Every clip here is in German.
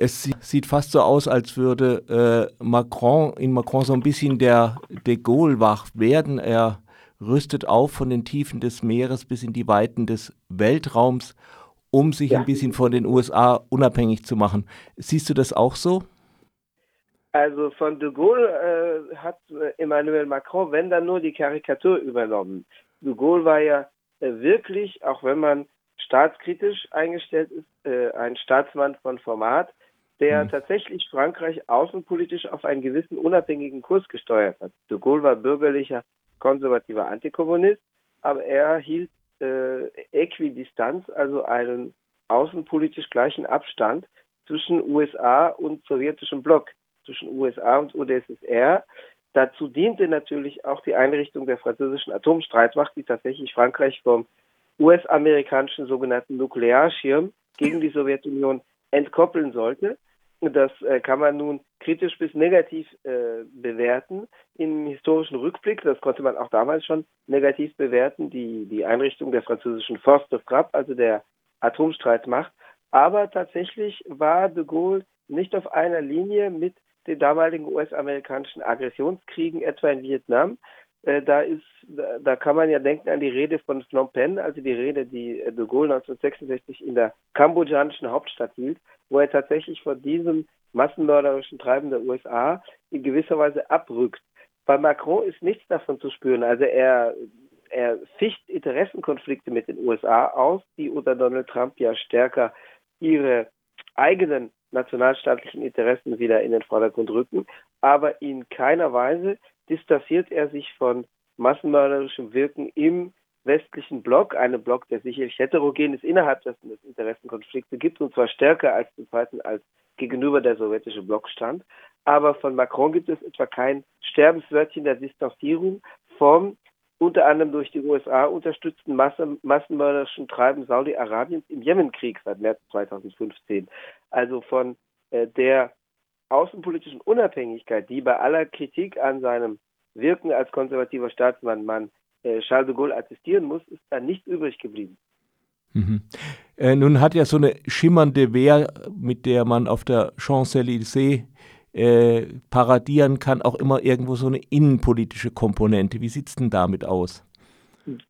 Es sieht fast so aus, als würde äh, Macron in Macron so ein bisschen der de Gaulle wach werden. Er rüstet auf von den Tiefen des Meeres bis in die Weiten des Weltraums, um sich ja. ein bisschen von den USA unabhängig zu machen. Siehst du das auch so? Also von de Gaulle äh, hat äh, Emmanuel Macron, wenn dann nur die Karikatur übernommen. De Gaulle war ja äh, wirklich, auch wenn man staatskritisch eingestellt ist, äh, ein Staatsmann von Format, der mhm. tatsächlich Frankreich außenpolitisch auf einen gewissen unabhängigen Kurs gesteuert hat. De Gaulle war bürgerlicher, konservativer Antikommunist, aber er hielt äh, Äquidistanz, also einen außenpolitisch gleichen Abstand zwischen USA und sowjetischem Block, zwischen USA und UdSSR. Dazu diente natürlich auch die Einrichtung der französischen Atomstreitmacht, die tatsächlich Frankreich vom US-amerikanischen sogenannten Nuklearschirm gegen die Sowjetunion entkoppeln sollte. Das äh, kann man nun kritisch bis negativ äh, bewerten. Im historischen Rückblick, das konnte man auch damals schon negativ bewerten, die, die Einrichtung der französischen Force de Frappe, also der Atomstreitmacht. Aber tatsächlich war de Gaulle nicht auf einer Linie mit den damaligen US-amerikanischen Aggressionskriegen, etwa in Vietnam. Äh, da ist, da, da, kann man ja denken an die Rede von Phnom Penh, also die Rede, die de Gaulle 1966 in der kambodschanischen Hauptstadt hielt, wo er tatsächlich von diesem massenmörderischen Treiben der USA in gewisser Weise abrückt. Bei Macron ist nichts davon zu spüren. Also er, er ficht Interessenkonflikte mit den USA aus, die unter Donald Trump ja stärker ihre eigenen nationalstaatlichen Interessen wieder in den Vordergrund rücken. Aber in keiner Weise distanziert er sich von massenmörderischem Wirken im westlichen Block, einem Block, der sicherlich heterogen ist, innerhalb dessen es Interessenkonflikte gibt, und zwar stärker als den zweiten, als gegenüber der sowjetische Block stand. Aber von Macron gibt es etwa kein Sterbenswörtchen der Distanzierung vom unter anderem durch die USA unterstützten Massen, massenmörderischen Treiben Saudi-Arabiens im Jemenkrieg seit März 2015. Also von äh, der außenpolitischen Unabhängigkeit, die bei aller Kritik an seinem Wirken als konservativer Staatsmann man Charles de Gaulle attestieren muss, ist da nichts übrig geblieben. Mhm. Äh, nun hat ja so eine schimmernde Wehr, mit der man auf der Champs-Élysées äh, paradieren kann, auch immer irgendwo so eine innenpolitische Komponente. Wie sieht es denn damit aus?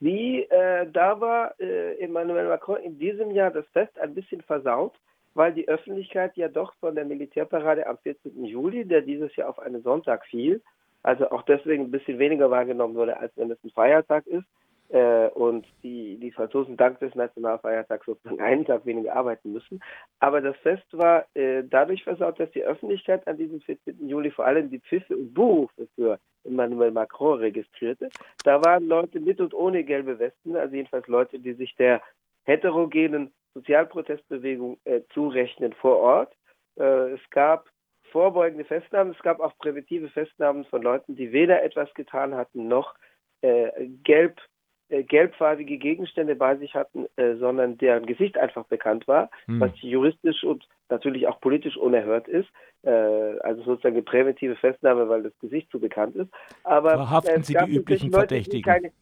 Wie, äh, da war äh, Emmanuel Macron in diesem Jahr das Fest ein bisschen versaut, weil die Öffentlichkeit ja doch von der Militärparade am 14. Juli, der dieses Jahr auf einen Sonntag fiel, also auch deswegen ein bisschen weniger wahrgenommen wurde, als wenn es ein Feiertag ist. Äh, und die, die Franzosen dank des Nationalfeiertags sozusagen einen Tag weniger arbeiten müssen. Aber das Fest war äh, dadurch versaut, dass die Öffentlichkeit an diesem 14. Juli vor allem die Pfiffe und Buhrufe für Emmanuel Macron registrierte. Da waren Leute mit und ohne gelbe Westen, also jedenfalls Leute, die sich der heterogenen Sozialprotestbewegung äh, zurechnen vor Ort. Äh, es gab vorbeugende Festnahmen, es gab auch präventive Festnahmen von Leuten, die weder etwas getan hatten noch äh, gelb äh, gelbfarbige Gegenstände bei sich hatten, äh, sondern deren Gesicht einfach bekannt war, hm. was juristisch und natürlich auch politisch unerhört ist. Äh, also sozusagen eine präventive Festnahme, weil das Gesicht zu bekannt ist. Aber Verhaften Sie die üblichen Leute, Verdächtigen? Keine,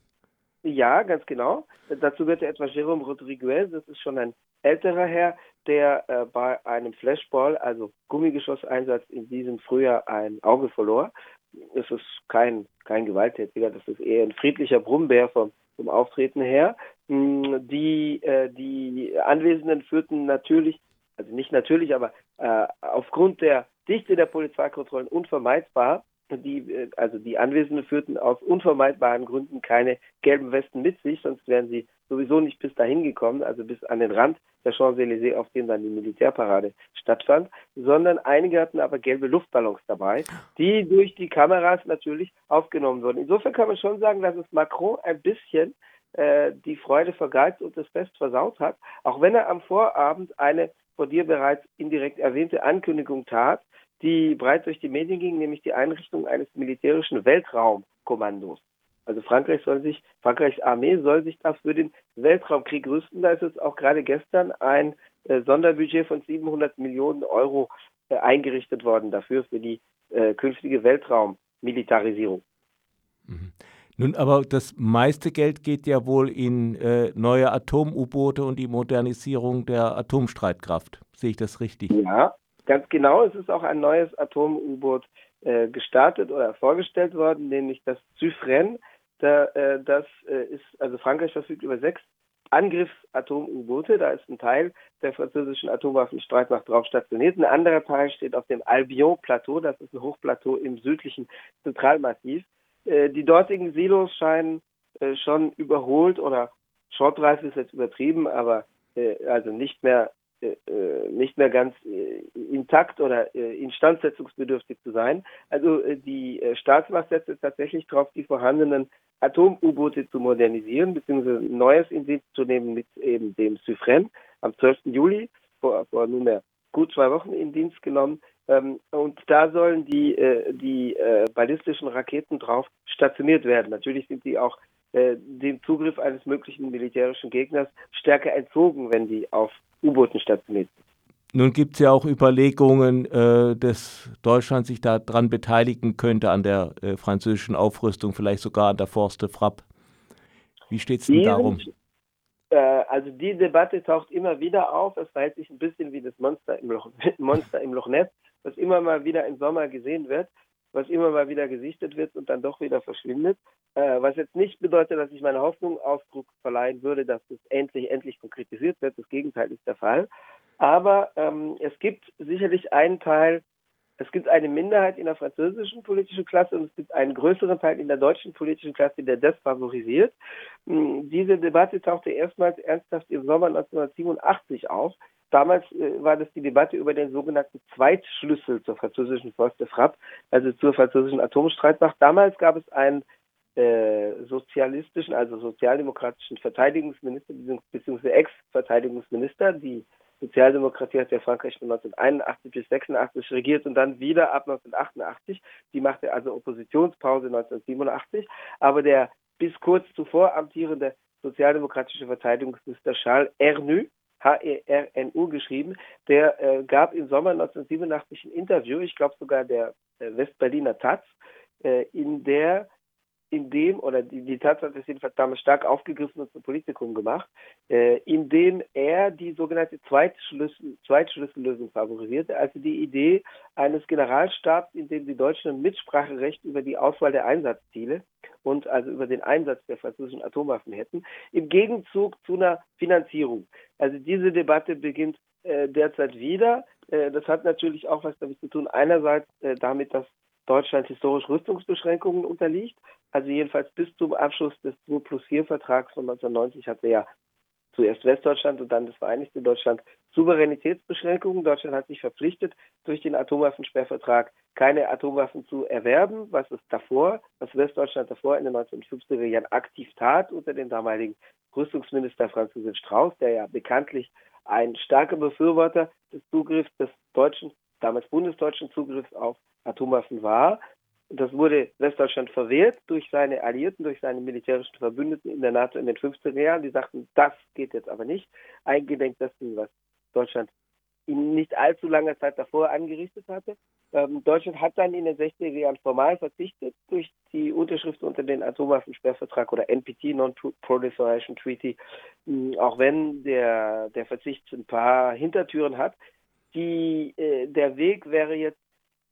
ja, ganz genau. Dazu gehört etwa Jérôme Rodriguez, das ist schon ein älterer Herr, der äh, bei einem Flashball, also Gummigeschosseinsatz in diesem Frühjahr ein Auge verlor. Es ist kein, kein Gewalttätiger, das ist eher ein friedlicher Brummbär vom zum Auftreten her. Hm, die, äh, die Anwesenden führten natürlich, also nicht natürlich, aber äh, aufgrund der Dichte der Polizeikontrollen unvermeidbar die, äh, also die Anwesenden führten aus unvermeidbaren Gründen keine gelben Westen mit sich, sonst wären sie sowieso nicht bis dahin gekommen, also bis an den Rand der Champs-Élysées, auf dem dann die Militärparade stattfand, sondern einige hatten aber gelbe Luftballons dabei, die durch die Kameras natürlich aufgenommen wurden. Insofern kann man schon sagen, dass es Macron ein bisschen äh, die Freude vergeizt und das Fest versaut hat, auch wenn er am Vorabend eine von dir bereits indirekt erwähnte Ankündigung tat, die breit durch die Medien ging, nämlich die Einrichtung eines militärischen Weltraumkommandos. Also Frankreich soll sich, Frankreichs Armee soll sich da für den Weltraumkrieg rüsten. Da ist jetzt auch gerade gestern ein äh, Sonderbudget von 700 Millionen Euro äh, eingerichtet worden dafür, für die äh, künftige Weltraummilitarisierung. Mhm. Nun, aber das meiste Geld geht ja wohl in äh, neue Atom-U-Boote und die Modernisierung der Atomstreitkraft. Sehe ich das richtig? Ja, Ganz genau, es ist auch ein neues Atom-U-Boot äh, gestartet oder vorgestellt worden, nämlich das Zyfren. Da, äh, das äh, ist, also Frankreich verfügt über sechs Angriffsatom-U-Boote. Da ist ein Teil der französischen Atomwaffenstreitmacht drauf stationiert. Ein anderer Teil steht auf dem Albion-Plateau. Das ist ein Hochplateau im südlichen Zentralmassiv. Äh, die dortigen Silos scheinen äh, schon überholt oder schrottreif ist jetzt übertrieben, aber äh, also nicht mehr nicht mehr ganz äh, intakt oder instandsetzungsbedürftig zu sein. Also die Staatsmacht setzt tatsächlich darauf, die vorhandenen Atom-U-Boote zu modernisieren, beziehungsweise neues in Dienst zu nehmen mit eben dem Suffren am 12. Juli, vor, vor nunmehr gut zwei Wochen in Dienst genommen. Ähm, und da sollen die, die ballistischen Raketen drauf stationiert werden. Natürlich sind die auch dem Zugriff eines möglichen militärischen Gegners stärker entzogen, wenn die auf U-Booten stationiert sind. Nun gibt es ja auch Überlegungen, äh, dass Deutschland sich daran beteiligen könnte an der äh, französischen Aufrüstung, vielleicht sogar an der Forste Frapp. Wie steht es denn darum? Äh, also die Debatte taucht immer wieder auf. Es verhält sich ein bisschen wie das Monster im Loch, Monster im Loch Ness, was immer mal wieder im Sommer gesehen wird, was immer mal wieder gesichtet wird und dann doch wieder verschwindet. Äh, was jetzt nicht bedeutet, dass ich meine Hoffnung Ausdruck verleihen würde, dass es endlich, endlich konkretisiert wird. Das Gegenteil ist der Fall. Aber ähm, es gibt sicherlich einen Teil, es gibt eine Minderheit in der französischen politischen Klasse und es gibt einen größeren Teil in der deutschen politischen Klasse, der das favorisiert. Hm, diese Debatte tauchte erstmals ernsthaft im Sommer 1987 auf. Damals äh, war das die Debatte über den sogenannten Zweitschlüssel zur französischen Forste Frappe, also zur französischen Atomstreitmacht. Damals gab es einen äh, sozialistischen, also sozialdemokratischen Verteidigungsminister bzw. Ex-Verteidigungsminister. Die Sozialdemokratie hat ja Frankreich von 1981 bis 86 regiert und dann wieder ab 1988. Die machte also Oppositionspause 1987. Aber der bis kurz zuvor amtierende sozialdemokratische Verteidigungsminister Charles Ernu, H-E-R-N-U geschrieben, der äh, gab im Sommer 1987 ein Interview, ich glaube sogar der äh, Westberliner Taz, äh, in der in dem, oder die, die Tatsache ist jedenfalls damals stark aufgegriffen und zum Politikum gemacht, äh, in dem er die sogenannte Zweitschlüssel, Zweitschlüssellösung favorisierte, also die Idee eines Generalstabs, in dem die Deutschen ein Mitspracherecht über die Auswahl der Einsatzziele und also über den Einsatz der französischen Atomwaffen hätten, im Gegenzug zu einer Finanzierung. Also diese Debatte beginnt äh, derzeit wieder. Äh, das hat natürlich auch was damit zu tun, einerseits äh, damit, dass Deutschland historisch Rüstungsbeschränkungen unterliegt. Also jedenfalls bis zum Abschluss des 2 plus 4 Vertrags von 1990 hatte ja zuerst Westdeutschland und dann das Vereinigte Deutschland Souveränitätsbeschränkungen. Deutschland hat sich verpflichtet, durch den Atomwaffensperrvertrag keine Atomwaffen zu erwerben, was es davor, was Westdeutschland davor in den 1950er Jahren aktiv tat unter dem damaligen Rüstungsminister Franz Josef Strauß, der ja bekanntlich ein starker Befürworter des Zugriffs des deutschen, damals bundesdeutschen Zugriffs auf Atomwaffen war. Das wurde Westdeutschland verwehrt durch seine Alliierten, durch seine militärischen Verbündeten in der NATO in den 50er Jahren. Die sagten, das geht jetzt aber nicht. Eingedenk dessen, was Deutschland in nicht allzu langer Zeit davor angerichtet hatte. Ähm, Deutschland hat dann in den 60er Jahren formal verzichtet durch die Unterschrift unter den Atomwaffensperrvertrag oder NPT, Non-Proliferation Treaty, mh, auch wenn der, der Verzicht ein paar Hintertüren hat. Die, äh, der Weg wäre jetzt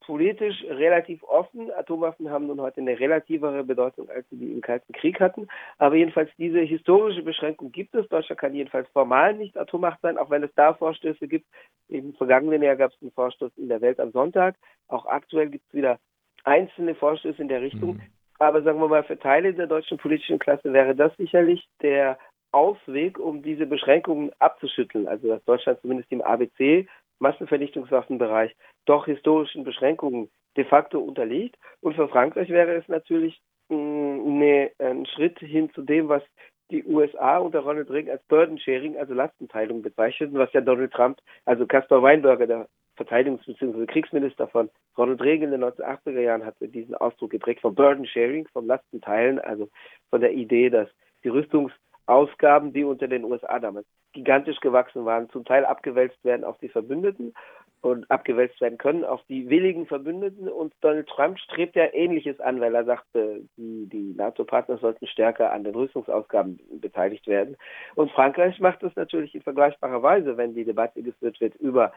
politisch relativ offen. Atomwaffen haben nun heute eine relativere Bedeutung, als sie die im Kalten Krieg hatten. Aber jedenfalls diese historische Beschränkung gibt es. Deutschland kann jedenfalls formal nicht Atommacht sein, auch wenn es da Vorstöße gibt. Im vergangenen Jahr gab es einen Vorstoß in der Welt am Sonntag. Auch aktuell gibt es wieder einzelne Vorstöße in der Richtung. Mhm. Aber sagen wir mal, für Teile der deutschen politischen Klasse wäre das sicherlich der Ausweg, um diese Beschränkungen abzuschütteln. Also dass Deutschland zumindest im ABC Massenvernichtungswaffenbereich doch historischen Beschränkungen de facto unterliegt. Und für Frankreich wäre es natürlich mm, ne, ein Schritt hin zu dem, was die USA unter Ronald Reagan als Burden Sharing, also Lastenteilung bezeichneten, was ja Donald Trump, also Caspar Weinberger, der Verteidigungs- bzw. Kriegsminister von Ronald Reagan in den 1980er Jahren, hat diesen Ausdruck geprägt vom Burden Sharing, vom Lastenteilen, also von der Idee, dass die Rüstungsausgaben, die unter den USA damals gigantisch gewachsen waren, zum Teil abgewälzt werden auf die Verbündeten und abgewälzt werden können auf die willigen Verbündeten. Und Donald Trump strebt ja Ähnliches an, weil er sagte, die, die NATO-Partner sollten stärker an den Rüstungsausgaben beteiligt werden. Und Frankreich macht das natürlich in vergleichbarer Weise, wenn die Debatte geführt wird über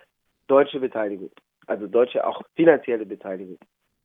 deutsche Beteiligung, also deutsche auch finanzielle Beteiligung.